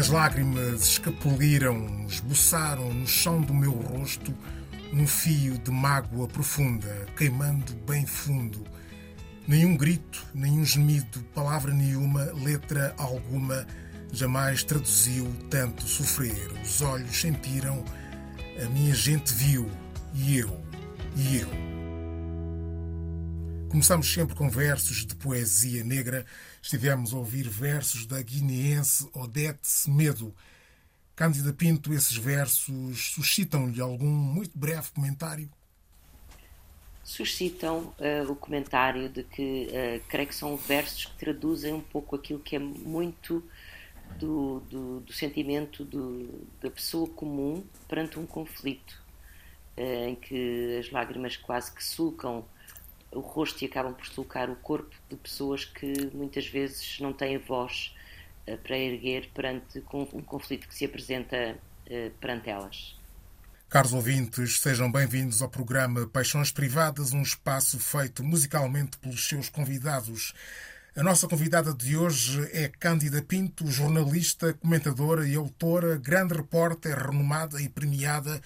As lágrimas escapuliram, esboçaram no chão do meu rosto um fio de mágoa profunda, queimando bem fundo. Nenhum grito, nenhum gemido, palavra nenhuma, letra alguma jamais traduziu tanto sofrer. Os olhos sentiram, a minha gente viu, e eu, e eu. Começamos sempre com versos de poesia negra. Estivemos a ouvir versos da guineense Odete Semedo. Cândida Pinto, esses versos suscitam-lhe algum muito breve comentário? Suscitam uh, o comentário de que uh, creio que são versos que traduzem um pouco aquilo que é muito do, do, do sentimento do, da pessoa comum perante um conflito, uh, em que as lágrimas quase que sulcam o rosto e acabam por sulcar o corpo de pessoas que muitas vezes não têm voz uh, para erguer perante um conflito que se apresenta uh, perante elas. Caros ouvintes, sejam bem-vindos ao programa Paixões Privadas, um espaço feito musicalmente pelos seus convidados. A nossa convidada de hoje é Cândida Pinto, jornalista, comentadora e autora, grande repórter, renomada e premiada,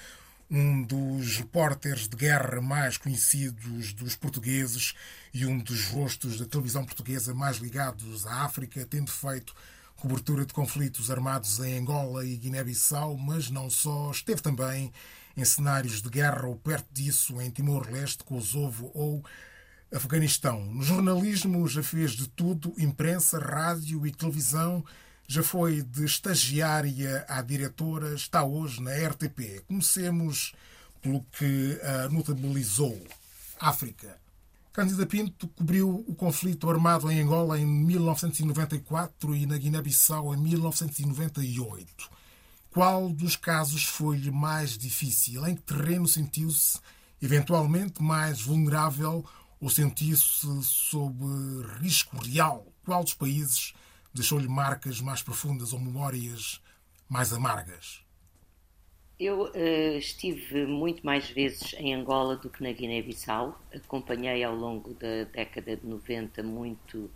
um dos repórteres de guerra mais conhecidos dos portugueses e um dos rostos da televisão portuguesa mais ligados à África, tendo feito cobertura de conflitos armados em Angola e Guiné-Bissau, mas não só, esteve também em cenários de guerra ou perto disso em Timor-Leste, Kosovo ou Afeganistão. No jornalismo já fez de tudo, imprensa, rádio e televisão. Já foi de estagiária à diretora, está hoje na RTP. Comecemos pelo que a notabilizou. África. Cândida Pinto cobriu o conflito armado em Angola em 1994 e na Guiné-Bissau em 1998. Qual dos casos foi-lhe mais difícil? Em que terreno sentiu-se eventualmente mais vulnerável ou sentiu-se sob risco real? Qual dos países deixou-lhe marcas mais profundas ou memórias mais amargas? Eu uh, estive muito mais vezes em Angola do que na Guiné-Bissau. Acompanhei ao longo da década de 90 muito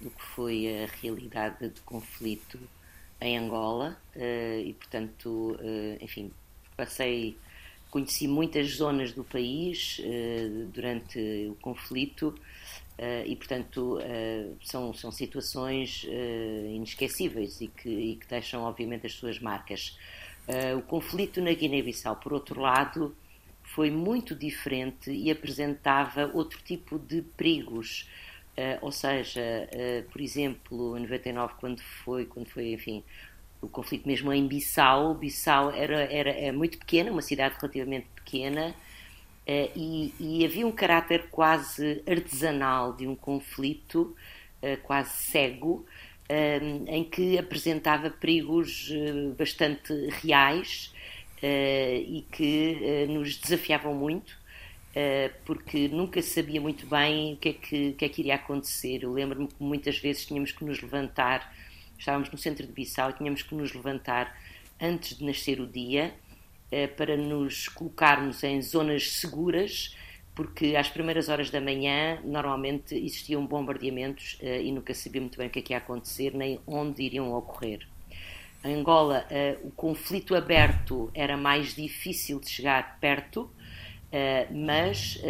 do que foi a realidade de conflito em Angola uh, e, portanto, uh, enfim, passei Conheci muitas zonas do país durante o conflito uh, e, portanto, uh, são, são situações inesquecíveis e que, e que deixam, obviamente, as suas marcas. o conflito na Guiné-Bissau, por outro lado, foi muito diferente e apresentava outro tipo de perigos. ou seja, por exemplo, em 99, quando foi, quando foi enfim, o conflito mesmo em Bissau. Bissau era, era, é muito pequena, uma cidade relativamente pequena, uh, e, e, havia um caráter quase artesanal de um conflito, uh, quase cego, uh, em que apresentava perigos bastante reais e que nos desafiavam muito. porque nunca sabia muito bem o que é que, que, é que iria acontecer. Eu lembro-me que muitas vezes tínhamos que nos levantar Estávamos no centro de Bissau tínhamos que nos levantar antes de nascer o dia eh, para nos colocarmos em zonas seguras, porque às primeiras horas da manhã normalmente existiam bombardeamentos eh, e nunca sabia muito bem o que, é que ia acontecer nem onde iriam ocorrer. Em Angola, eh, o conflito aberto era mais difícil de chegar perto, mas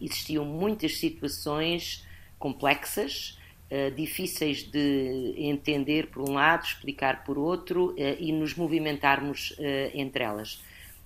existiam muitas situações complexas eh, difíceis de entender por um lado, explicar por outro e nos movimentarmos entre elas.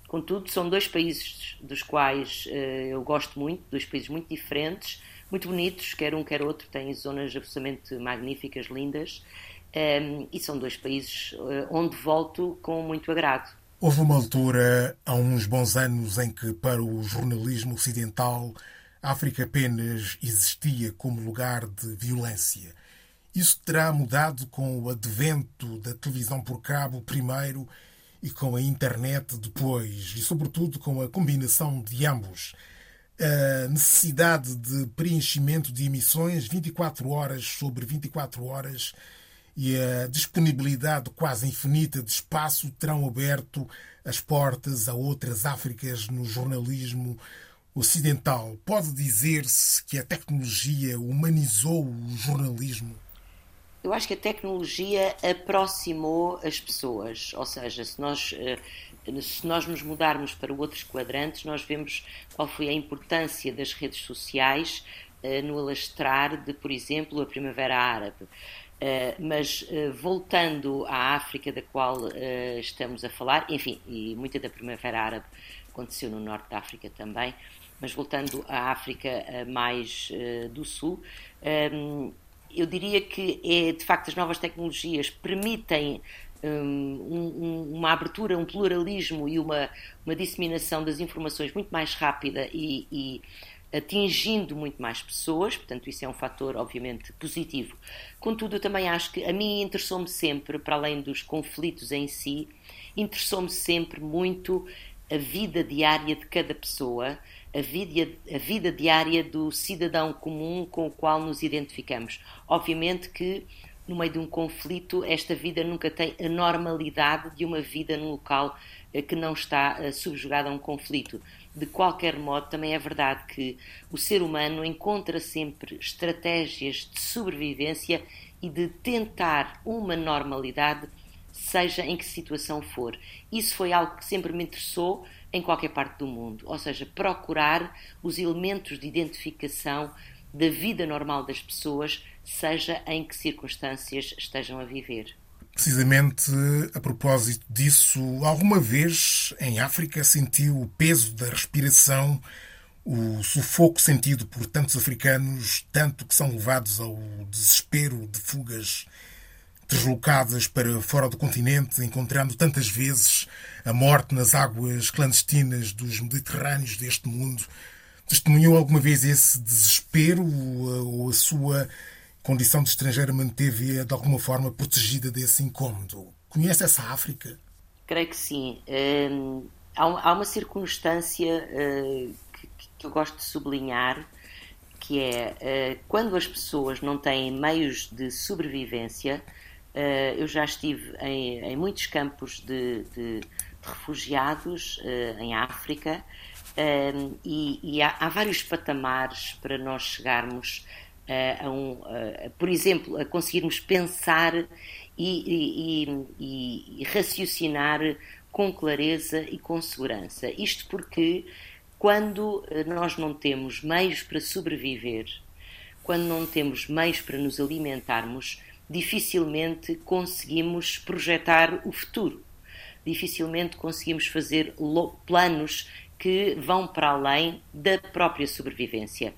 Contudo, são dois países dos quais eu gosto muito, dois países muito diferentes, muito bonitos, quer um quer outro, têm zonas absolutamente magníficas, lindas, ehm, e são dois países onde volto com muito agrado. Houve uma altura, há uns bons anos, em que para o jornalismo ocidental a África apenas existia como lugar de violência. Isso terá mudado com o advento da televisão por cabo primeiro e com a internet depois, e sobretudo com a combinação de ambos. A necessidade de preenchimento de emissões 24 horas sobre 24 horas e a disponibilidade quase infinita de espaço terão aberto as portas a outras Áfricas no jornalismo ocidental, pode dizer-se que a tecnologia humanizou o jornalismo? Eu acho que a tecnologia aproximou as pessoas, ou seja, se nós, eh, se nós nos mudarmos para outros quadrantes, nós vemos qual foi a importância das redes sociais eh, no alastrar de, por exemplo, a Primavera Árabe. Uh, mas voltando à África da qual estamos a falar, enfim, e muita da Primavera Árabe aconteceu no norte da África também, mas voltando à África mais do Sul, um, eu diria que é, de facto as novas tecnologias permitem um, uma abertura, um pluralismo e uma, uma disseminação das informações muito mais rápida e, e atingindo muito mais pessoas, portanto, isso é um fator, obviamente, positivo. Contudo, eu também acho que a mim interessou-me sempre, para além dos conflitos em si, interessou-me sempre muito a vida diária de cada pessoa, a vida, a vida diária do cidadão comum com o qual nos identificamos. Obviamente que no meio de um conflito, esta vida nunca tem a normalidade de uma vida num local eh, que não está eh, subjugado a um conflito. De qualquer modo, também é verdade que o ser humano encontra sempre estratégias de sobrevivência e de tentar uma normalidade, seja em que situação for. Isso foi algo que sempre me interessou em qualquer parte do mundo, ou seja, procurar os elementos de identificação da vida normal das pessoas, seja em que circunstâncias estejam a viver. Precisamente a propósito disso, alguma vez em África sentiu o peso da respiração, o sufoco sentido por tantos africanos, tanto que são levados ao desespero de fugas deslocadas para fora do continente, encontrando tantas vezes a morte nas águas clandestinas dos Mediterrâneos deste mundo. Testemunhou alguma vez esse desespero ou a sua condição de estrangeira manteve-a de alguma forma protegida desse incômodo. Conhece essa África? Creio que sim. Hum, há, uma circunstância uh, que, que, eu gosto de sublinhar, que é uh, quando as pessoas não têm meios de sobrevivência. Uh, eu já estive em, em muitos campos de, de, de refugiados em África hum, e, e há, há vários patamares para nós chegarmos a um, por exemplo, a conseguirmos pensar e, e, e, raciocinar com clareza e com segurança. Isto porque quando eh, nós não temos meios para sobreviver, quando não temos meios para nos alimentarmos, dificilmente conseguimos projetar o futuro. Dificilmente conseguimos fazer planos que vão para além da própria sobrevivência.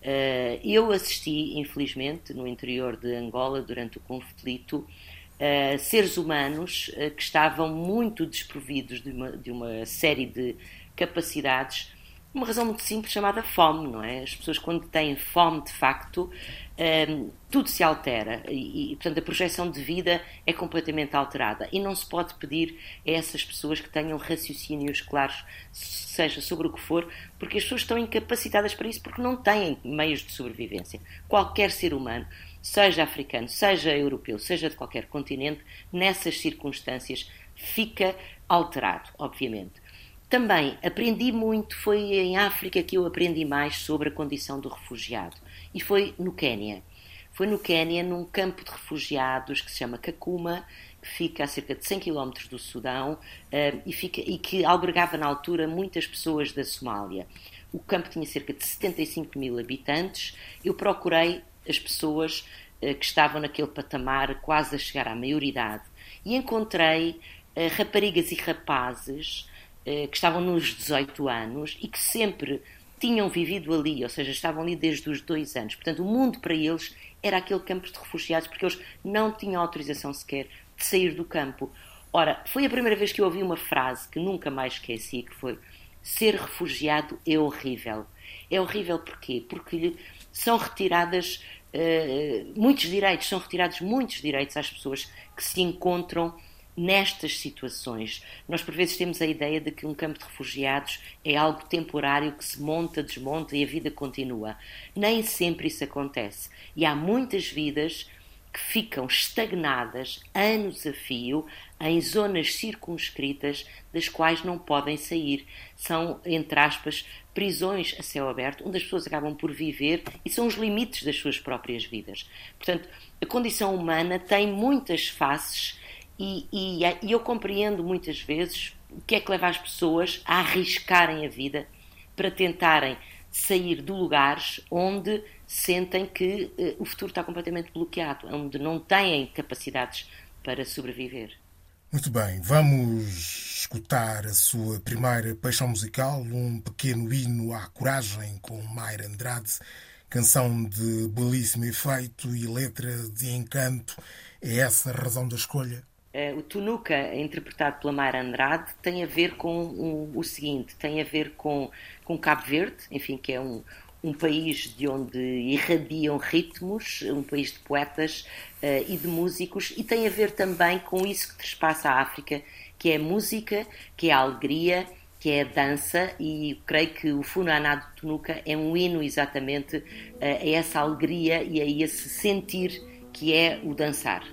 Uh, eu assisti, infelizmente, no interior de Angola, durante o conflito, uh, seres humanos uh, que estavam muito desprovidos de uma, de uma série de capacidades uma razão muito simples chamada fome, não é? As pessoas quando têm fome de facto, um, ehm, tudo se altera e, e, portanto, a projeção de vida é completamente alterada e não se pode pedir a essas pessoas que tenham raciocínios claros, seja sobre o que for, porque as pessoas estão incapacitadas para isso porque não têm meios de sobrevivência. Qualquer ser humano, seja africano, seja europeu, seja de qualquer continente, nessas circunstâncias fica alterado, obviamente. Também aprendi muito, foi em África que eu aprendi mais sobre a condição do refugiado. E foi no Quênia. Foi no Quênia, num campo de refugiados que se chama Kakuma, que fica a cerca de 100 km do Sudão uh, e, fica, e que albergava na altura muitas pessoas da Somália. O campo tinha cerca de 75 mil habitantes. Eu procurei as pessoas uh, que estavam naquele patamar, quase a chegar à maioridade, e encontrei uh, raparigas e rapazes eh, que estavam nos 18 anos e que sempre tinham vivido ali, ou seja, estavam ali desde os dois anos. Portanto, o mundo para eles era aquele campo de refugiados, porque eles não tinham autorização sequer de sair do campo. Ora, foi a primeira vez que eu ouvi uma frase que nunca mais esqueci, que foi ser refugiado é horrível. É horrível porquê? Porque são retiradas uh, muitos direitos, são retirados muitos direitos às pessoas que se encontram nestas situações. Nós, por vezes, temos a ideia de que um campo de refugiados é algo temporário que se monta, desmonta e a vida continua. Nem sempre isso acontece. E há muitas vidas que ficam estagnadas anos a fio em zonas circunscritas das quais não podem sair. São, entre aspas, prisões a céu aberto, onde as pessoas acabam por viver e são os limites das suas próprias vidas. Portanto, a condição humana tem muitas faces e, e, e eu compreendo muitas vezes o que é que leva as pessoas a arriscarem a vida para tentarem sair de lugares onde sentem que uh, o futuro está completamente bloqueado, onde não têm capacidades para sobreviver. Muito bem, vamos escutar a sua primeira paixão musical, um pequeno hino à coragem com Mayra Andrade, canção de belíssimo efeito e letra de encanto. É essa a razão da escolha? Uh, o Tunuca, interpretado pela Mayra Andrade, tem a ver com o, o seguinte: tem a ver com, com Cabo Verde, enfim, que é um, um país de onde irradiam ritmos, um país de poetas uh, e de músicos, e tem a ver também com isso que trespassa a África, que é a música, que é a alegria, que é a dança, e creio que o Funaná de Tunuca é um hino exatamente uh, a essa alegria e a esse sentir que é o dançar.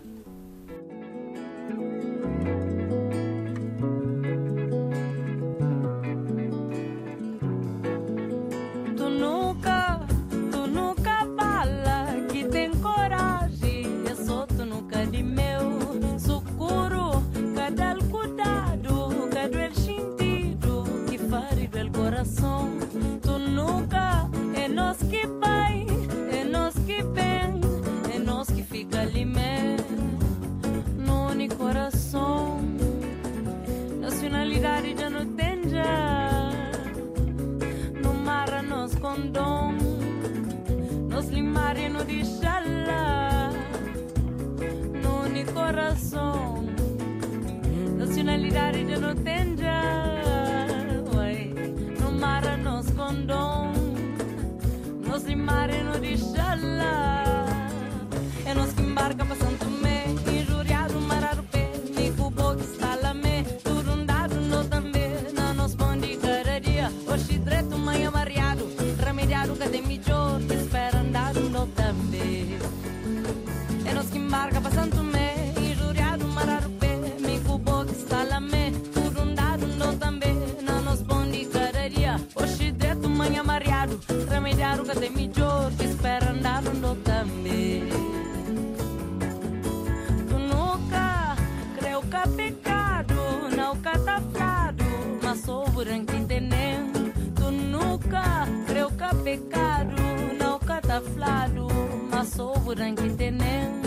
embarca para Santo Mé e Juriado Mararupé, Mico por um dado não também, não nos bonde cararia, de tu manhã remediar o que tem melhor que espera andar não também. Tu nunca creu que é pecado, não que tá mas sou branco. Tu nunca creu que é pecado, não cataflado, tá mas sou branco entendendo.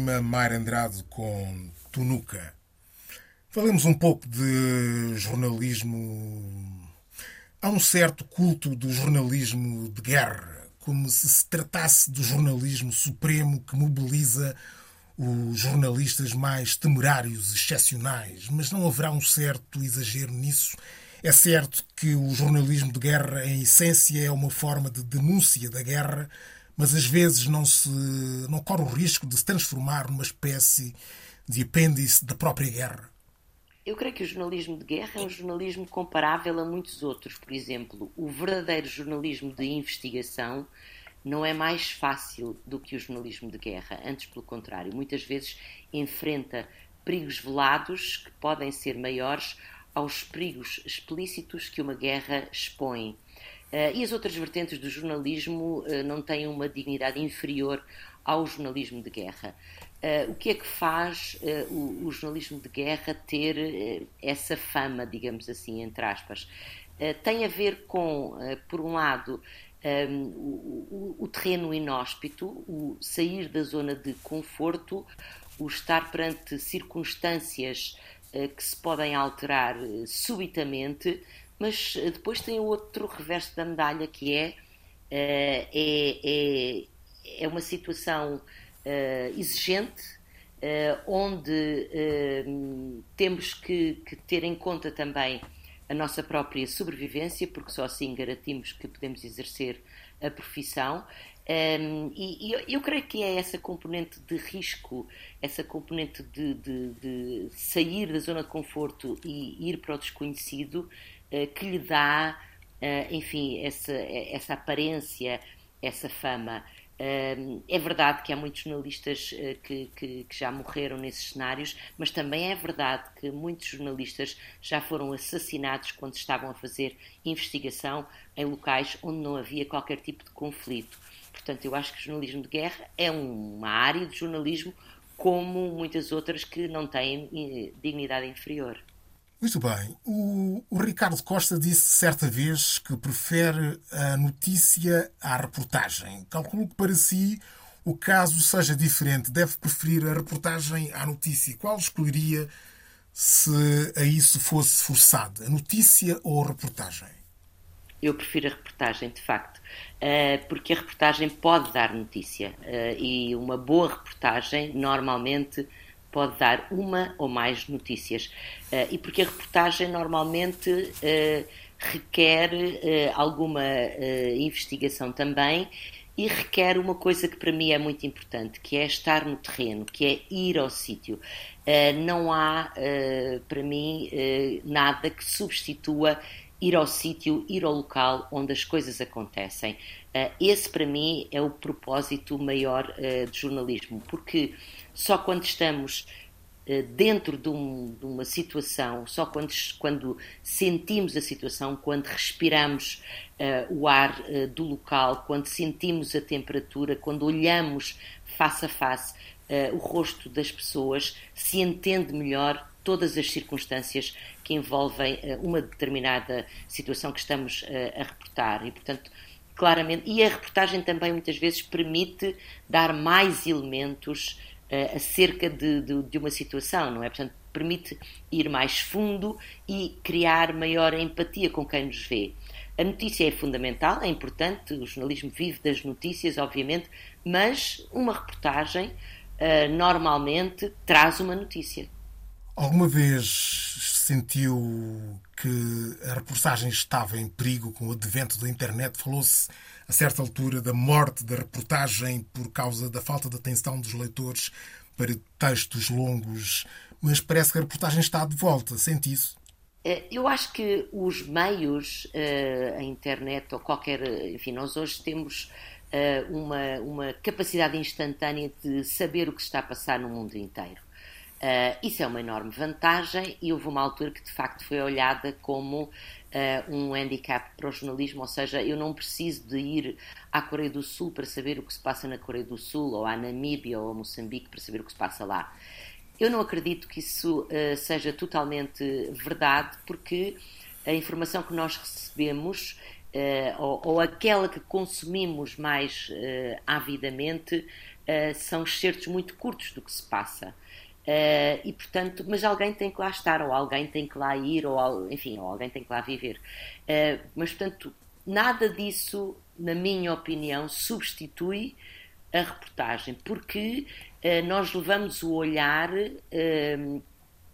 Andrade com Tunuca. Falemos um pouco de jornalismo Há um certo culto do jornalismo de guerra, como se se tratasse do jornalismo supremo que mobiliza os jornalistas mais temerários, excepcionais, mas não haverá um certo exagero nisso. É certo que o jornalismo de guerra, em essência, é uma forma de denúncia da guerra, mas às vezes não se não corre o risco de se transformar numa espécie de apêndice da própria guerra. Eu creio que o jornalismo de guerra é um jornalismo comparável a muitos outros. Por exemplo, o verdadeiro jornalismo de investigação não é mais fácil do que o jornalismo de guerra. Antes, pelo contrário, muitas vezes enfrenta perigos velados que podem ser maiores aos perigos explícitos que uma guerra expõe. Uh, e as outras vertentes do jornalismo uh, não têm uma dignidade inferior ao jornalismo de guerra. Uh, o que é que faz o, o, jornalismo de guerra ter essa fama, digamos assim, entre aspas? tem a ver com, por um lado, um, o, o, terreno inóspito, o sair da zona de conforto, o estar perante circunstâncias uh, que se podem alterar uh, subitamente, mas uh, depois tem outro reverso da medalha que é, é, é, é, uma situação exigente. onde temos que, que ter em conta também a nossa própria sobrevivência, porque só assim garantimos que podemos exercer a profissão. Um, e, e eu, creio que é essa componente de risco, essa componente de, de, de sair da zona de conforto e ir para o desconhecido que lhe dá, uh, enfim, essa, essa aparência, essa fama é verdade que há muitos jornalistas eh, que, que, que, já morreram nesses cenários, mas também é verdade que muitos jornalistas já foram assassinados quando estavam a fazer investigação em locais onde não havia qualquer tipo de conflito. Portanto, eu acho que o jornalismo de guerra é uma área de jornalismo como muitas outras que não têm eh, dignidade inferior. Muito bem. O, o, Ricardo Costa disse certa vez que prefere a notícia à reportagem. Calculo que para si o caso seja diferente. Deve preferir a reportagem à notícia. Qual escolheria se a isso fosse forçado? A notícia ou a reportagem? Eu prefiro a reportagem, de facto, eh, porque a reportagem pode dar notícia eh, e uma boa reportagem normalmente pode dar uma ou mais notícias. Uh, e porque a reportagem normalmente uh, requer uh, alguma investigação também e requer uma coisa que para mim é muito importante, que é estar no terreno, que é ir ao sítio. não há, para mim, nada que substitua ir ao sítio, ir ao local onde as coisas acontecem. esse, para mim, é o propósito maior de jornalismo, porque só quando estamos eh, dentro de, um, de, uma situação, só quando, quando, sentimos a situação, quando respiramos o ar do local, quando sentimos a temperatura, quando olhamos face a face uh, o rosto das pessoas, se entende melhor todas as circunstâncias que envolvem uma determinada situação que estamos a reportar. E, portanto, claramente, e a reportagem também muitas vezes permite dar mais elementos uh, acerca de, de, de, uma situação, não é? Portanto, permite ir mais fundo e criar maior empatia com quem nos vê. A notícia é fundamental, é importante, o jornalismo vive das notícias, obviamente, mas uma reportagem uh, normalmente traz uma notícia. Alguma vez sentiu que a reportagem estava em perigo com o advento da internet? Falou-se a certa altura da morte da reportagem por causa da falta de atenção dos leitores para textos longos, mas parece que a reportagem está de volta. Sente isso? Eh, eu acho que os meios, eh, a internet ou qualquer. Enfim, nós hoje temos eh, uma, uma capacidade instantânea de saber o que está a passar no mundo inteiro. Uh, isso é uma enorme vantagem e houve uma altura que de facto foi olhada como uh, um handicap para o jornalismo, ou seja, eu não preciso de ir à Coreia do Sul para saber o que se passa na Coreia do Sul, ou à Namíbia ou a Moçambique para saber o que se passa lá. Eu não acredito que isso uh, seja totalmente verdade, porque a informação que nós recebemos, ou, ou, aquela que consumimos mais avidamente, são excertos muito curtos do que se passa. Uh, e portanto, mas alguém tem que lá estar, ou alguém tem que lá ir, ou enfim, ou alguém tem que lá viver. Uh, mas portanto, nada disso, na minha opinião, substitui a reportagem, porque uh, nós levamos o olhar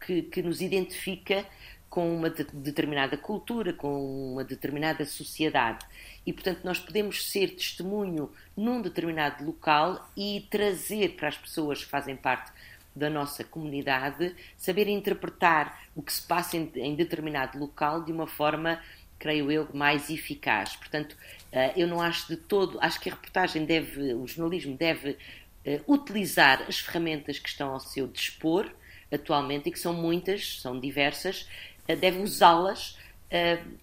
que, que, nos identifica com uma de, determinada cultura, com uma determinada sociedade. E, portanto, nós podemos ser testemunho num determinado local e trazer para as pessoas que fazem parte da nossa comunidade, saber interpretar o que se passa em, em determinado local de uma forma, creio eu, mais eficaz. Portanto, uh, eu não acho de todo, acho que a reportagem deve, o jornalismo deve uh, utilizar as ferramentas que estão ao seu dispor atualmente e que são muitas, são diversas, uh, deve usá-las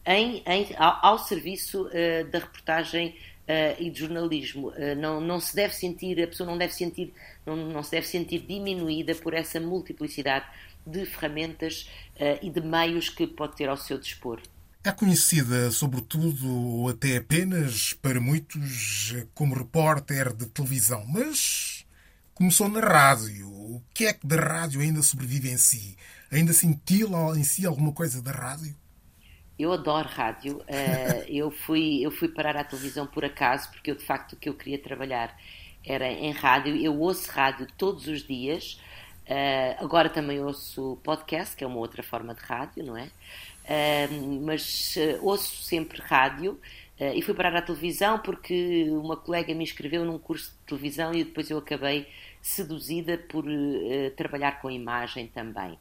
em, em, ao, ao serviço da reportagem uh, e de jornalismo. Uh, não, não se deve sentir, a pessoa não deve sentir, não, não se deve sentir diminuída por essa multiplicidade de ferramentas uh, e de meios que pode ter ao seu dispor. É conhecida, sobretudo, ou até apenas para muitos, como repórter de televisão, mas começou na rádio. O que é que da rádio ainda sobrevive em si? Ainda cintila em si alguma coisa da rádio? Eu adoro rádio. Uh, eu, fui, eu fui parar à televisão por acaso, porque eu, de facto o que eu queria trabalhar era em rádio. Eu ouço rádio todos os dias. Uh, agora também ouço podcast, que é uma outra forma de rádio, não é? Uh, mas ouço sempre rádio. e fui parar à televisão porque uma colega me inscreveu num curso de televisão e depois eu acabei seduzida por trabalhar com imagem também.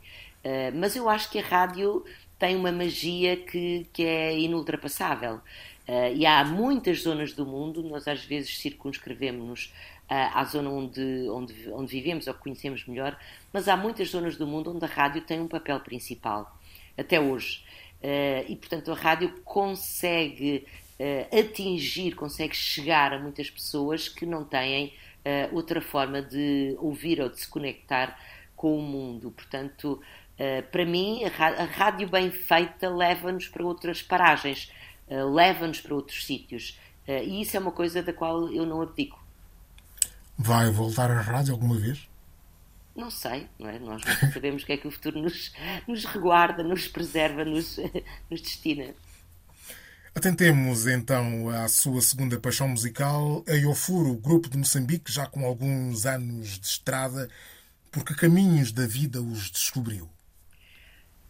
mas eu acho que a rádio tem uma magia que, que é inultrapassável. Uh, e há muitas zonas do mundo, nós às vezes circunscrevemos-nos uh, à zona onde, onde, onde vivemos ou conhecemos melhor, mas há muitas zonas do mundo onde a rádio tem um papel principal, até hoje. Uh, e, portanto, a rádio consegue atingir, consegue chegar a muitas pessoas que não têm outra forma de ouvir ou de se conectar com o mundo. Portanto, Uh, para mim, a rádio bem feita leva-nos para outras paragens, uh, leva-nos para outros sítios. Uh, e isso é uma coisa da qual eu não abdico. Vai voltar à rádio alguma vez? Não sei, não é? Nós não sabemos o que é que o futuro nos, nos reguarda, nos preserva, nos, nos destina. Atentemos então à sua segunda paixão musical, a Iofuro, grupo de Moçambique, já com alguns anos de estrada, porque caminhos da vida os descobriu.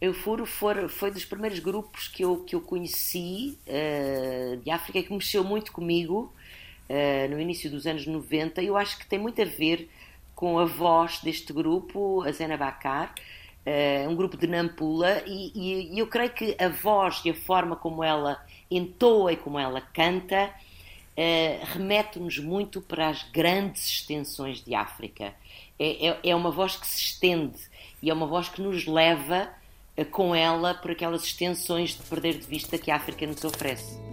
Eufuro foi, foi dos primeiros grupos que eu, que eu conheci uh, de África que mexeu muito comigo uh, no início dos anos 90 e eu acho que tem muito a ver com a voz deste grupo, a Zena Bakar, uh, um grupo de Nampula, e, e, e, eu creio que a voz e a forma como ela entoa e como ela canta remete-nos muito para as grandes extensões de África. É, é, é uma voz que se estende e é uma voz que nos leva com ela por aquelas extensões de perder de vista que a África nos oferece.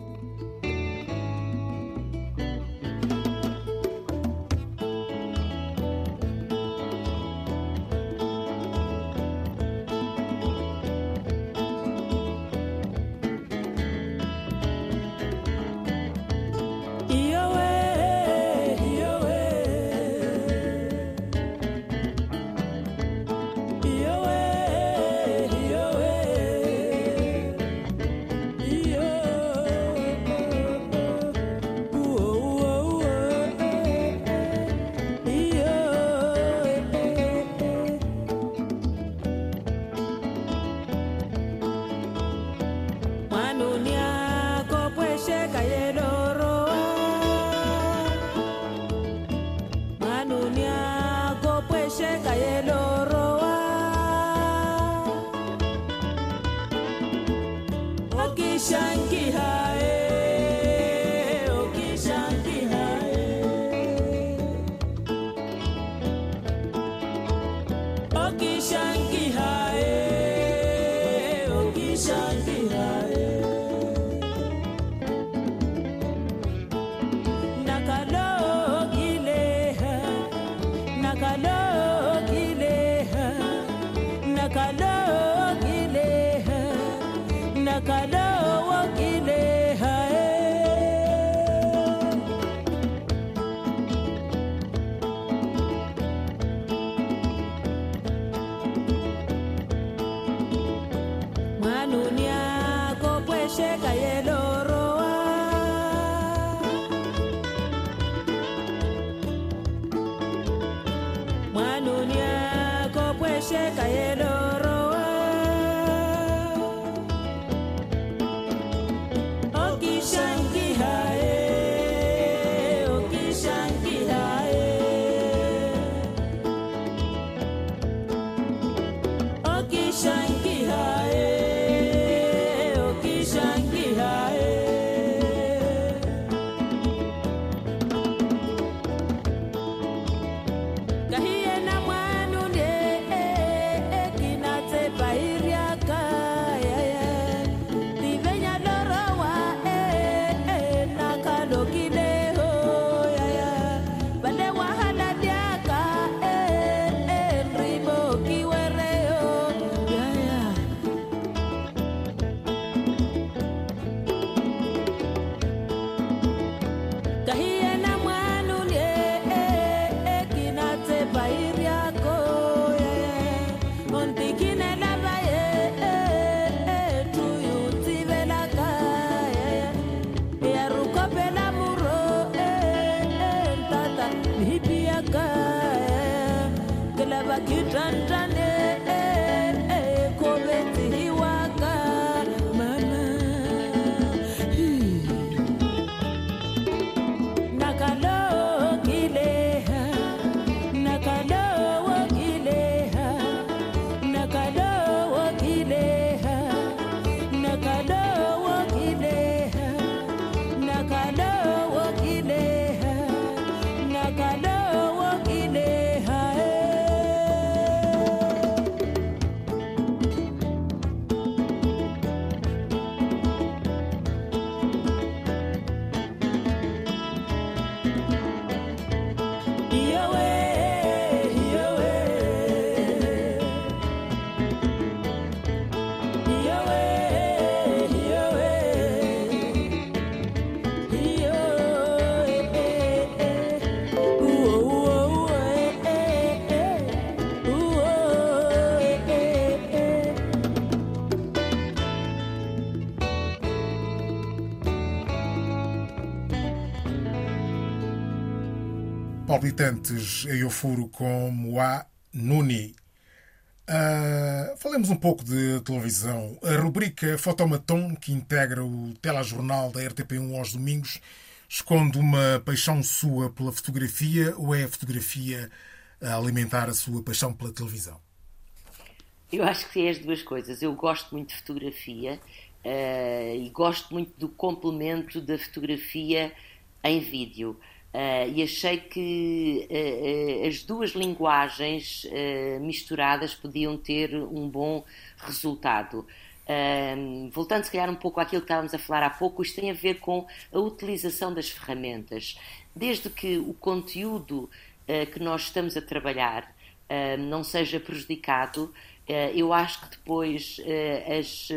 Xe you done palpitantes em Ofuro com Moá Nuni. Uh, falemos um pouco de televisão. A rubrica Fotomaton, que integra o telejornal da RTP1 aos domingos, esconde uma paixão sua pela fotografia ou é a fotografia a alimentar a sua paixão pela televisão? Eu acho que é as duas coisas. Eu gosto muito de fotografia uh, e gosto muito do complemento da fotografia em vídeo. Uh, e achei que uh, uh, as duas linguagens misturadas podiam ter um bom resultado. voltando, se calhar, um pouco àquilo que estávamos a falar há pouco, isto tem a ver com a utilização das ferramentas. Desde que o conteúdo que nós estamos a trabalhar não seja prejudicado, eu acho que depois as,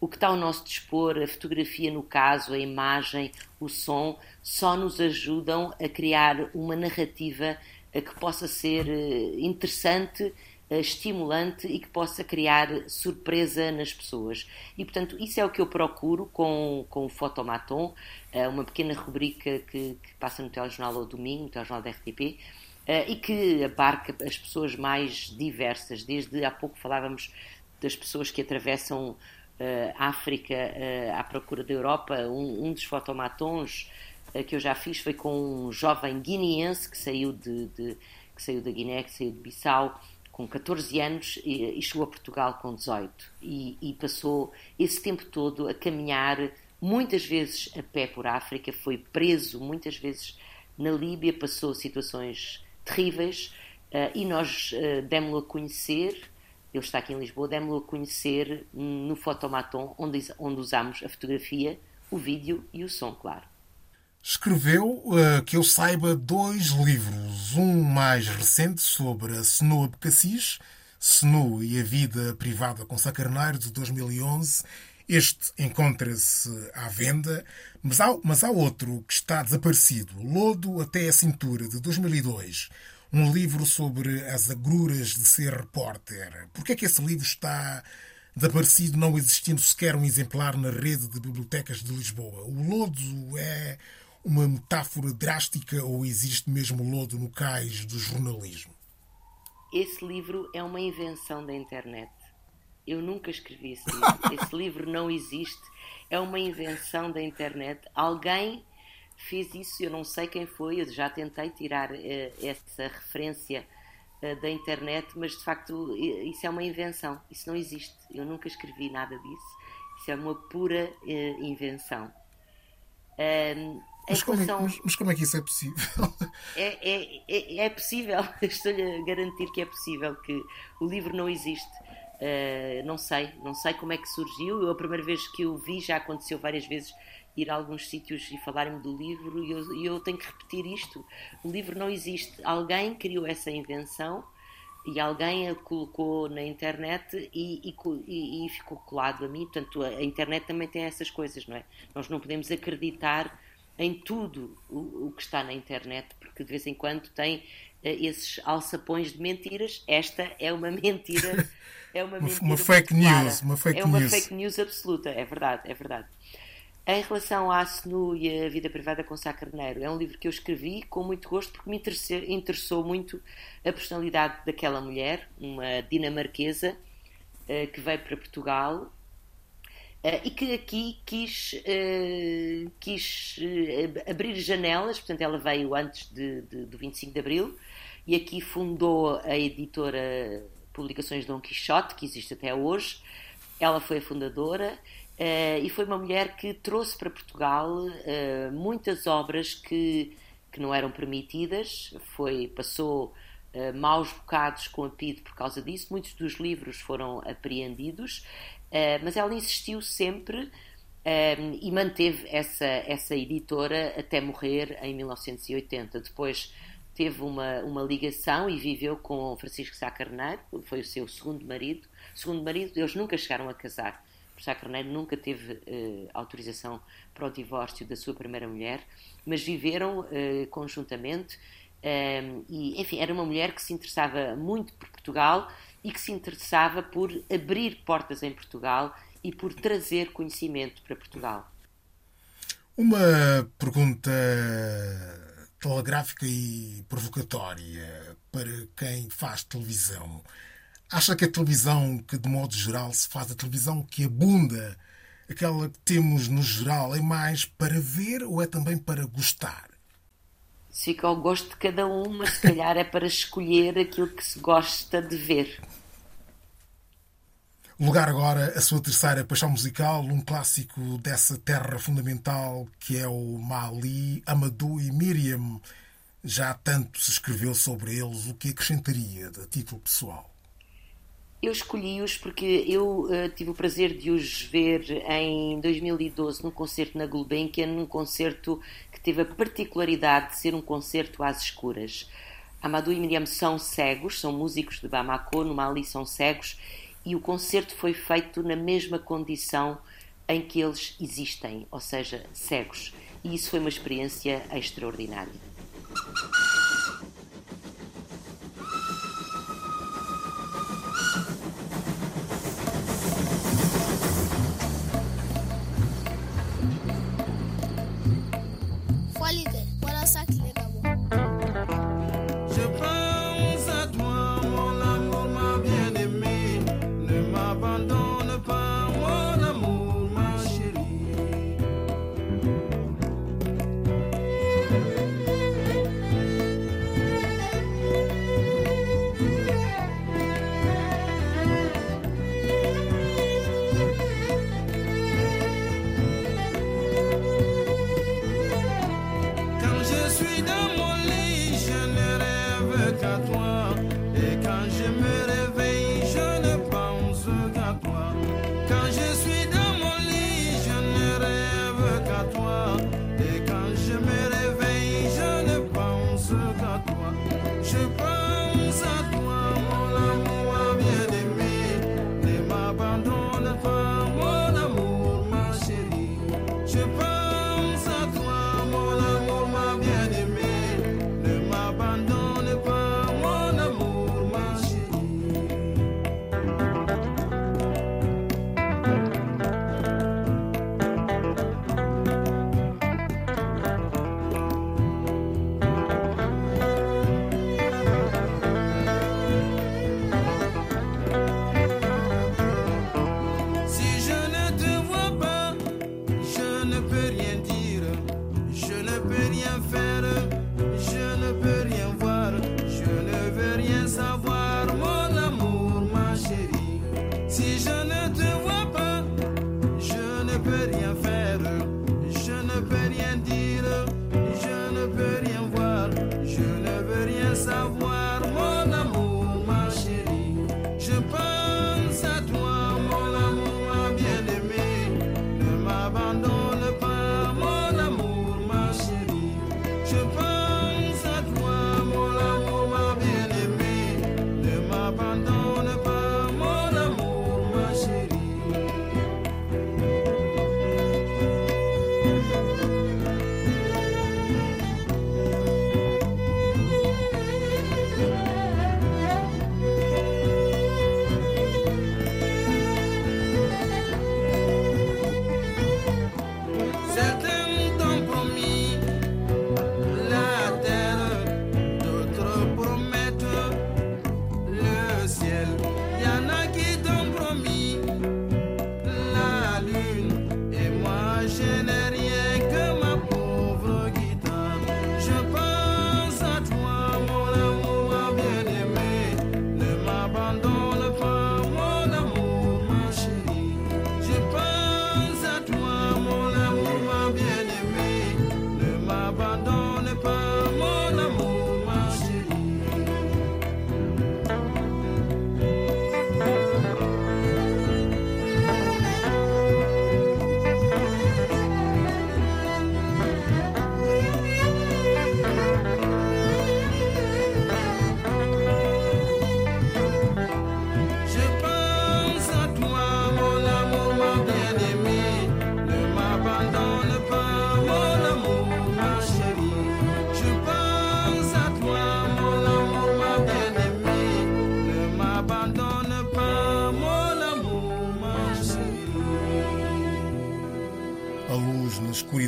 o que está ao nosso dispor, a fotografia no caso, a imagem, o som, só nos ajudam a criar uma narrativa eh, que possa ser eh, interessante, eh, estimulante e que possa criar surpresa nas pessoas. E, portanto, isso é o que eu procuro com, com o Fotomaton, uma pequena rubrica que, que passa no telejornal ao domingo, no telejornal da RTP, e que abarca as pessoas mais diversas. Desde há pouco falávamos das pessoas que atravessam a África à procura da Europa. Um, um dos fotomatons que eu já fiz foi com um jovem guineense que saiu, de, de, que saiu da Guiné, que saiu de Bissau, com 14 anos e, e chegou a Portugal com 18. E, e, passou esse tempo todo a caminhar, muitas vezes a pé por África, foi preso muitas vezes na Líbia, passou situações terríveis uh, e nós uh, demos-lo a conhecer. Ele está aqui em Lisboa, demos-lo a conhecer no Fotomaton, onde, onde usamos a fotografia, o vídeo e o som, claro. Escreveu, uh, que eu saiba, dois livros. Um mais recente sobre a Snow Abcacis, Snow e a Vida Privada com Sacarneiro, de 2011. Este encontra-se à venda, mas há, mas há outro que está desaparecido, Lodo até a Cintura, de 2002. Um livro sobre as agruras de ser repórter. Por que é que esse livro está desaparecido, não existindo sequer um exemplar na rede de bibliotecas de Lisboa. O lodo é uma metáfora drástica ou existe mesmo lodo no cais do jornalismo? Esse livro é uma invenção da internet. Eu nunca escrevi esse livro. Esse livro não existe. É uma invenção da internet. Alguém fez isso, eu não sei quem foi, eu já tentei tirar uh, essa referência uh, da internet, mas de facto isso é uma invenção. Isso não existe. Eu nunca escrevi nada disso. Isso é uma pura uh, invenção. Mas como, é, mas, mas como, é, que isso é possível? É, é, é, é possível, estou-lhe a garantir que é possível, que o livro não existe. Uh, não sei, não sei como é que surgiu. Eu, a primeira vez que o vi, já aconteceu várias vezes ir a alguns sítios e falarem-me do livro, e eu, eu, tenho que repetir isto: o livro não existe. Alguém criou essa invenção e alguém a colocou na internet e, e, e ficou colado a mim. Portanto, a, a internet também tem essas coisas, não é? Nós não podemos acreditar em tudo o, o, que está na internet, porque de vez em quando tem uh, esses alçapões de mentiras. Esta é uma mentira. É uma, uma fake news. Uma fake é uma news. fake news absoluta, é verdade, é verdade. Em relação à SNU e a vida privada com Sá Carneiro, é um livro que eu escrevi com muito gosto porque me interessou, muito a personalidade daquela mulher, uma dinamarquesa uh, que veio para Portugal Uh, e que aqui quis, uh, quis abrir janelas, portanto, ela veio antes de, de, do 25 de Abril e aqui fundou a editora Publicações Dom Quixote, que existe até hoje. Ela foi a fundadora e foi uma mulher que trouxe para Portugal muitas obras que, que não eram permitidas, foi, passou maus bocados com a PIDE por causa disso. Muitos dos livros foram apreendidos Uh, mas ela insistiu sempre um, e manteve essa, essa editora até morrer em 1980. Depois teve uma, uma ligação e viveu com Francisco Sá Carneiro, foi o seu segundo marido. Segundo marido, eles nunca chegaram a casar. Sá Carneiro nunca teve uh, autorização para o divórcio da sua primeira mulher, mas viveram uh, conjuntamente. Ehm, e, enfim, era uma mulher que se interessava muito por Portugal e que se interessava por abrir portas em Portugal e por trazer conhecimento para Portugal. Uma pergunta telegráfica e provocatória para quem faz televisão. Acha que a televisão, que de modo geral se faz, a televisão que abunda, aquela que temos no geral, é mais para ver ou é também para gostar? fica ao gosto de cada um, mas se calhar é para escolher aquilo que se gosta de ver. Lugar agora a sua terceira paixão musical, um clássico dessa terra fundamental que é o Mali, Amadou e Miriam. Já tanto se escreveu sobre eles, o que acrescentaria de título pessoal? Eu escolhi-os porque eu uh, tive o prazer de os ver em 2012 num concerto na Gulbenkian, num concerto que teve a particularidade de ser um concerto às escuras. Amadou e Miriam são cegos, são músicos de Bamako, no Mali são cegos, e o concerto foi feito na mesma condição em que eles existem, ou seja, cegos. E isso foi uma experiência extraordinária.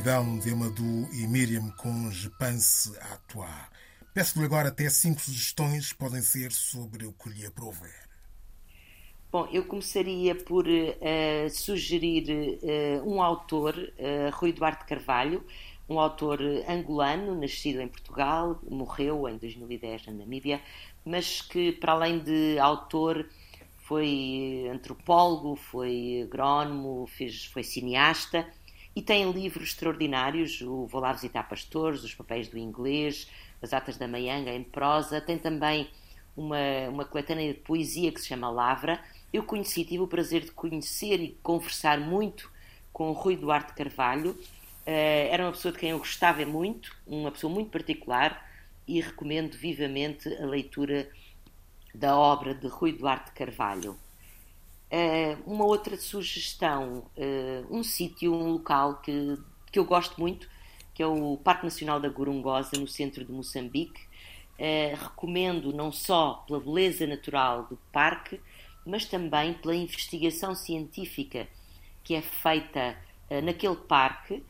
Escuridão de Amadou e Miriam com Je pense à toi. Peço-lhe agora até cinco sugestões, podem ser sobre o que lhe aprover. Bom, eu começaria por uh, sugerir uh, um autor, uh, Rui Duarte Carvalho, um autor angolano, nascido em Portugal, morreu em 2010 na Namíbia, mas que, para além de autor, foi antropólogo, foi agrónomo, fez, foi cineasta e tem livros extraordinários, o Vou lá visitar pastores, os papéis do inglês, as atas da Maianga em prosa, tem também uma, uma coletânea de poesia que se chama Lavra, eu conheci, tive o prazer de conhecer e conversar muito com o Rui Duarte Carvalho. Uh, era uma pessoa de quem eu gostava muito, uma pessoa muito particular, e recomendo vivamente a leitura da obra de Rui Duarte Carvalho. Uh, uma outra sugestão, uh, um sítio, um local que, que eu gosto muito, que é o Parque Nacional da Gorongosa, no centro de Moçambique. recomendo não só pela beleza natural do parque, mas também pela investigação científica que é feita naquele parque,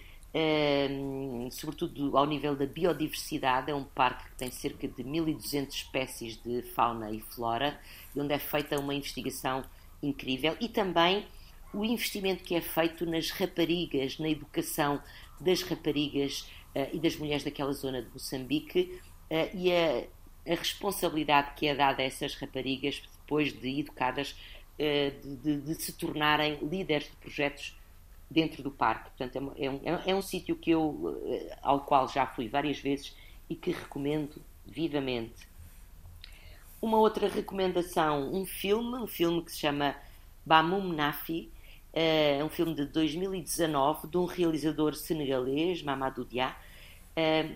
sobretudo ao nível da biodiversidade. É um parque que tem cerca de 1.200 espécies de fauna e flora, onde é feita uma investigação incrível e também o investimento que é feito nas raparigas, na educação das raparigas uh, e das mulheres daquela zona de Moçambique e a, a responsabilidade que é dada a essas raparigas depois de educadas, eh, de, de, de se tornarem líderes de projetos dentro do parque. Portanto, é, é um, é um sítio que eu, ao qual já fui várias vezes e que recomendo vivamente. Uma outra recomendação, um filme, um filme que se chama Bamum Nafi, eh, é um filme de 2019 de um realizador senegalês, Mamadou Dia.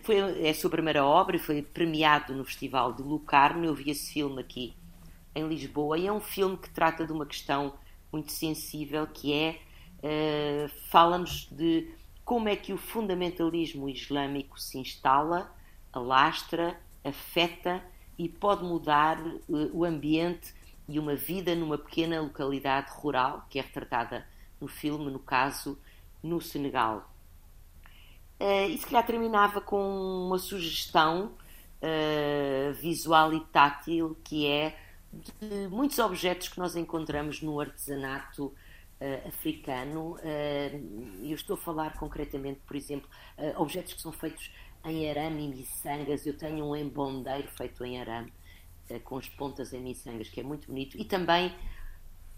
Foi, é a sua primeira obra e foi premiado no Festival de Lucarno. Eu vi esse filme aqui em Lisboa e é um filme que trata de uma questão muito sensível que é uh, de como é que o fundamentalismo islâmico se instala, alastra, afeta e pode mudar uh, o ambiente e uma vida numa pequena localidade rural que é retratada no filme, no caso, no Senegal. Uh, e se calhar terminava com uma sugestão uh, visual e tátil que é de muitos objetos que nós encontramos no artesanato uh, africano. Uh, eu estou a falar concretamente, por exemplo, objetos que são feitos em arame e miçangas. Eu tenho um embondeiro feito em arame, com as pontas em miçangas, que é muito bonito. E também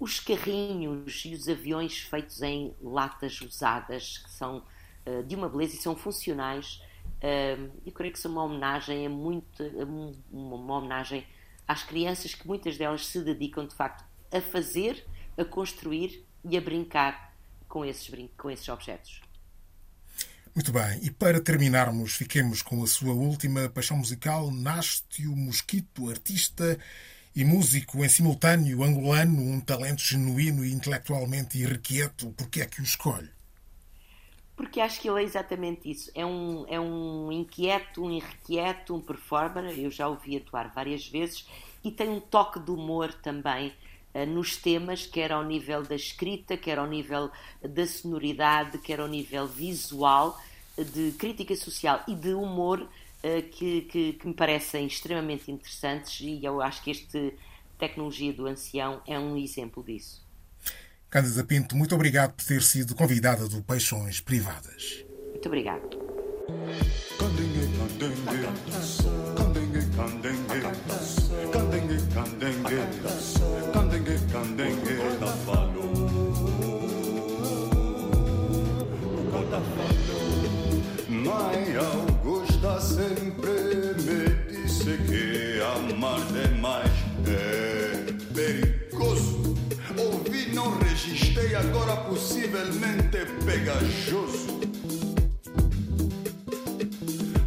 os carrinhos e os aviões feitos em latas usadas, que são de uma beleza e são funcionais. eu creio que são uma homenagem, é muito, uma, uma homenagem às crianças que muitas delas se dedicam de facto a fazer, a construir e a brincar com esses, com esses objetos. Muito bem, e para terminarmos, fiquemos com a sua última paixão musical, Nástio Mosquito, artista e músico em simultâneo angolano, um talento genuíno e intelectualmente irrequieto. Por que é que o escolhe? Porque acho que ele é exatamente isso. É um, é um inquieto, um irrequieto, um performer. Eu já o vi atuar várias vezes e tem um toque de humor também uh, nos temas, quer ao nível da escrita, quer ao nível da sonoridade, quer ao nível visual, de crítica social e de humor uh, que, que, que me parecem extremamente interessantes e eu acho que este Tecnologia do Ancião é um exemplo disso. Cândida Pinto, muito obrigado por ter sido convidada do Paixões Privadas. Muito obrigado. Mãe Augusta sempre me disse que amar demais é perigoso não registrei, agora possivelmente pegajoso.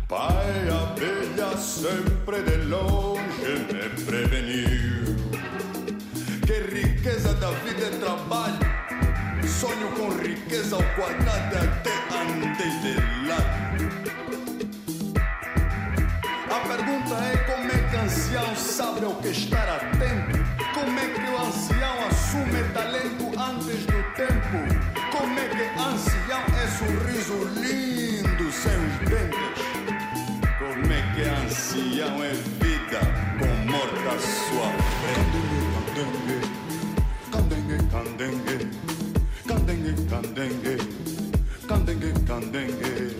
Pai abelha sempre de longe me preveniu que riqueza da vida é trabalho. Sonho com riqueza ao quadrado até andei de lado. A pergunta é como é que ancião sabe ao que estar atento? Como é que o ancião assume talento antes do tempo? Como é que ancião é sorriso lindo candengue, candengue.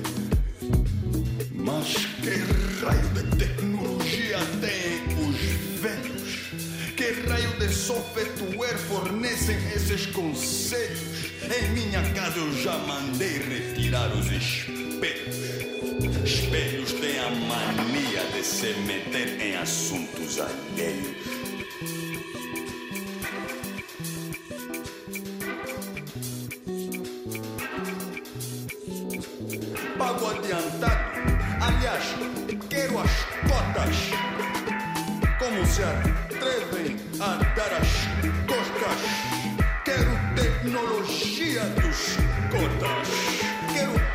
Mas que raio de tecnologia tem os velhos? Que raio de software fornecem esses conselhos? Em minha casa eu já mandei retirar os espelhos. Espelhos têm a mania de se meter em assuntos alheios. Tecnologia dos cotas. Quero